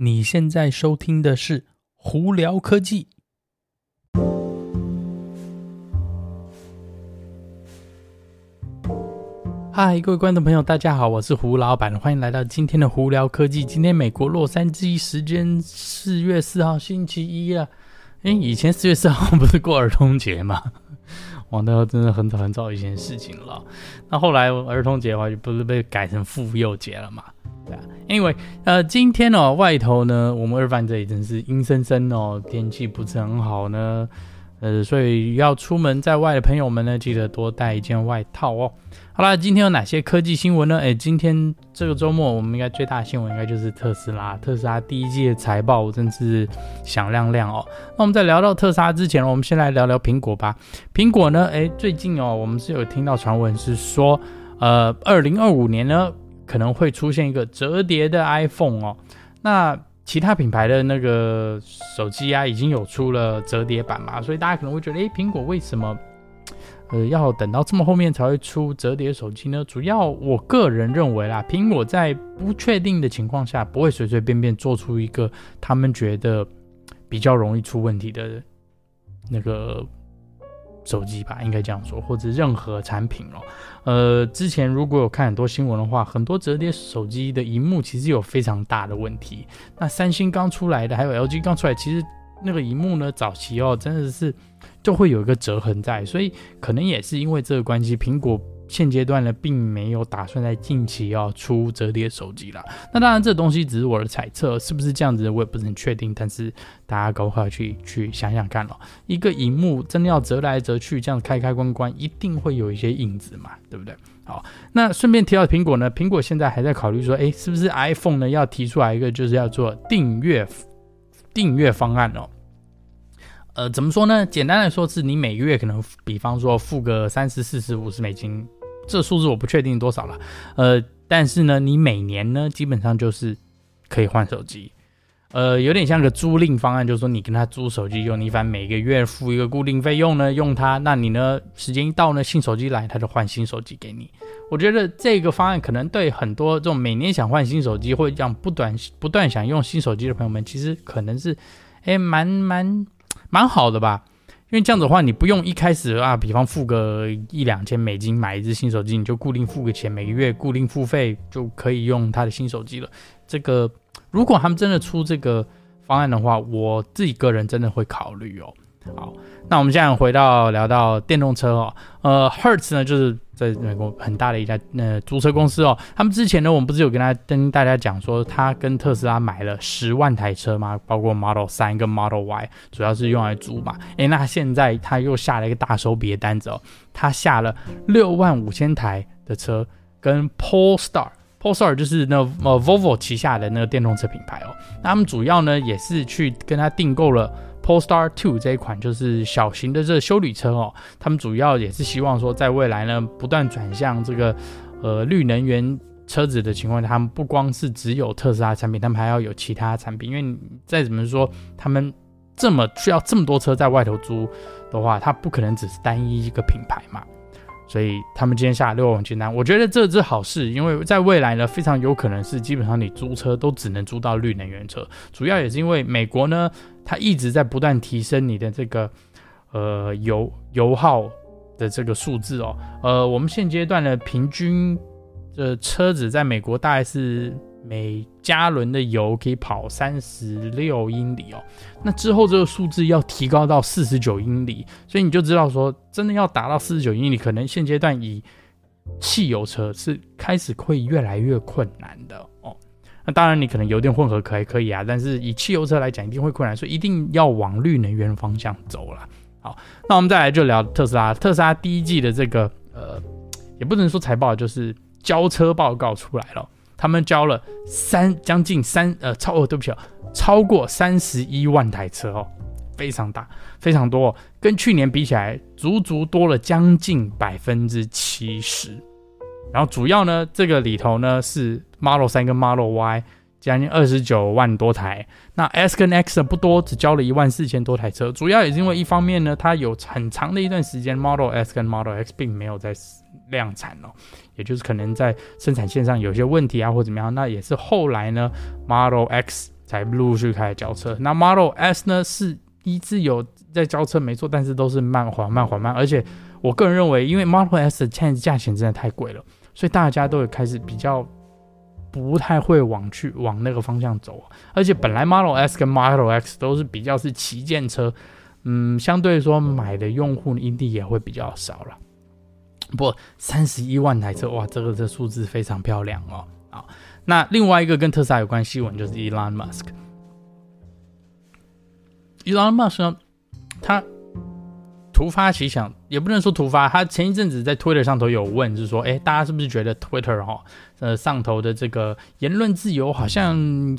你现在收听的是《胡聊科技》。嗨，各位观众朋友，大家好，我是胡老板，欢迎来到今天的《胡聊科技》。今天美国洛杉矶时间四月四号星期一啊，哎，以前四月四号不是过儿童节吗？哇，那真的很早很早以前的事情了。那后来儿童节的话，就不是被改成妇幼节了嘛？对啊因为呃，今天哦，外头呢，我们二番这里真是阴森森哦，天气不是很好呢，呃，所以要出门在外的朋友们呢，记得多带一件外套哦。好啦，今天有哪些科技新闻呢？诶，今天这个周末我们应该最大的新闻应该就是特斯拉，特斯拉第一季的财报真是响亮亮哦。那我们在聊到特斯拉之前，我们先来聊聊苹果吧。苹果呢，诶，最近哦，我们是有听到传闻是说，呃，二零二五年呢。可能会出现一个折叠的 iPhone 哦，那其他品牌的那个手机啊，已经有出了折叠版嘛，所以大家可能会觉得，诶，苹果为什么，呃，要等到这么后面才会出折叠手机呢？主要我个人认为啦，苹果在不确定的情况下，不会随随便便做出一个他们觉得比较容易出问题的那个。手机吧，应该这样说，或者任何产品哦。呃，之前如果有看很多新闻的话，很多折叠手机的荧幕其实有非常大的问题。那三星刚出来的，还有 LG 刚出来，其实那个荧幕呢，早期哦，真的是就会有一个折痕在，所以可能也是因为这个关系，苹果。现阶段呢，并没有打算在近期要出折叠手机啦。那当然，这东西只是我的猜测，是不是这样子，我也不是很确定。但是大家赶快去去想想看咯，一个荧幕真的要折来折去，这样开开关关，一定会有一些影子嘛，对不对？好，那顺便提到苹果呢，苹果现在还在考虑说，诶，是不是 iPhone 呢要提出来一个，就是要做订阅订阅方案哦。呃，怎么说呢？简单来说，是你每个月可能，比方说付个三十、四十、五十美金。这数字我不确定多少了，呃，但是呢，你每年呢，基本上就是可以换手机，呃，有点像个租赁方案，就是说你跟他租手机用，你反正每个月付一个固定费用呢，用它，那你呢，时间一到呢，新手机来，他就换新手机给你。我觉得这个方案可能对很多这种每年想换新手机或者这样不断不断想用新手机的朋友们，其实可能是，哎，蛮蛮蛮好的吧。因为这样子的话，你不用一开始啊，比方付个一两千美金买一只新手机，你就固定付个钱，每个月固定付费就可以用他的新手机了。这个如果他们真的出这个方案的话，我自己个人真的会考虑哦。好，那我们现在回到聊到电动车哦，呃，Hertz 呢就是在美国很大的一家呃租车公司哦，他们之前呢，我们不是有跟他跟大家讲说，他跟特斯拉买了十万台车吗？包括 Model 3跟 Model Y，主要是用来租嘛。诶，那现在他又下了一个大手笔的单子哦，他下了六万五千台的车跟 Polestar，Polestar 就是那呃 Volvo 旗下的那个电动车品牌哦，那他们主要呢也是去跟他订购了。Polestar 2这一款就是小型的这个休旅车哦，他们主要也是希望说，在未来呢，不断转向这个呃绿能源车子的情况下，他们不光是只有特斯拉产品，他们还要有其他产品，因为再怎么说，他们这么需要这么多车在外头租的话，它不可能只是单一一个品牌嘛。所以他们今天下六万清单，我觉得这是好事，因为在未来呢，非常有可能是基本上你租车都只能租到绿能源车。主要也是因为美国呢，它一直在不断提升你的这个呃油油耗的这个数字哦。呃，我们现阶段的平均的车子在美国大概是。每加仑的油可以跑三十六英里哦，那之后这个数字要提高到四十九英里，所以你就知道说，真的要达到四十九英里，可能现阶段以汽油车是开始会越来越困难的哦。那当然，你可能油电混合可以可以啊，但是以汽油车来讲，一定会困难，所以一定要往绿能源方向走了。好，那我们再来就聊特斯拉，特斯拉第一季的这个呃，也不能说财报，就是交车报告出来了。他们交了三将近三呃超哦对不起哦，超过三十一万台车哦，非常大非常多，跟去年比起来足足多了将近百分之七十。然后主要呢这个里头呢是 Model 3跟 Model Y 将近二十九万多台，那 S 跟 X 不多，只交了一万四千多台车。主要也是因为一方面呢，它有很长的一段时间 Model S 跟 Model X 并没有在量产哦。也就是可能在生产线上有些问题啊，或怎么样，那也是后来呢，Model X 才陆续开始交车。那 Model S 呢是一直有在交车没错，但是都是慢缓慢缓慢，而且我个人认为，因为 Model S 的现在价钱真的太贵了，所以大家都会开始比较不太会往去往那个方向走。而且本来 Model S 跟 Model X 都是比较是旗舰车，嗯，相对说买的用户一定也会比较少了。不，三十一万台车，哇，这个这数字非常漂亮哦。好，那另外一个跟特斯拉有关新闻就是 Elon Musk。Elon Musk 呢，他突发奇想，也不能说突发，他前一阵子在 Twitter 上头有问，就是说，哎，大家是不是觉得 Twitter 哈，呃，上头的这个言论自由好像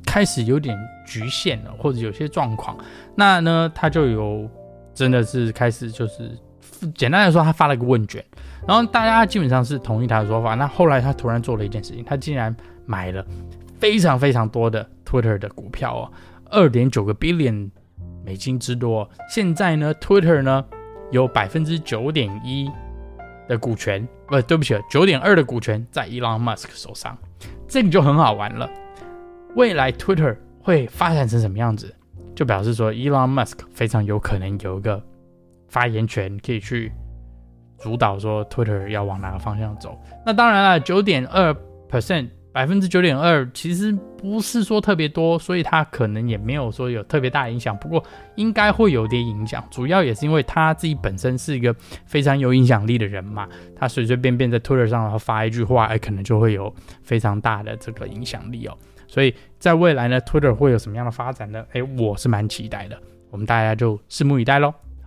开始有点局限了，或者有些状况？那呢，他就有真的是开始就是。简单来说，他发了个问卷，然后大家基本上是同意他的说法。那后来他突然做了一件事情，他竟然买了非常非常多的 Twitter 的股票哦，二点九个 billion 美金之多。现在呢，Twitter 呢有百分之九点一的股权，不对不起，九点二的股权在 Elon Musk 手上。这个就很好玩了。未来 Twitter 会发展成什么样子，就表示说 Elon Musk 非常有可能有一个。发言权可以去主导说 Twitter 要往哪个方向走。那当然了，九点二 percent 百分之九点二其实不是说特别多，所以他可能也没有说有特别大影响。不过应该会有点影响，主要也是因为他自己本身是一个非常有影响力的人嘛。他随随便便在 Twitter 上发一句话，哎，可能就会有非常大的这个影响力哦。所以在未来呢，Twitter 会有什么样的发展呢？哎，我是蛮期待的。我们大家就拭目以待喽。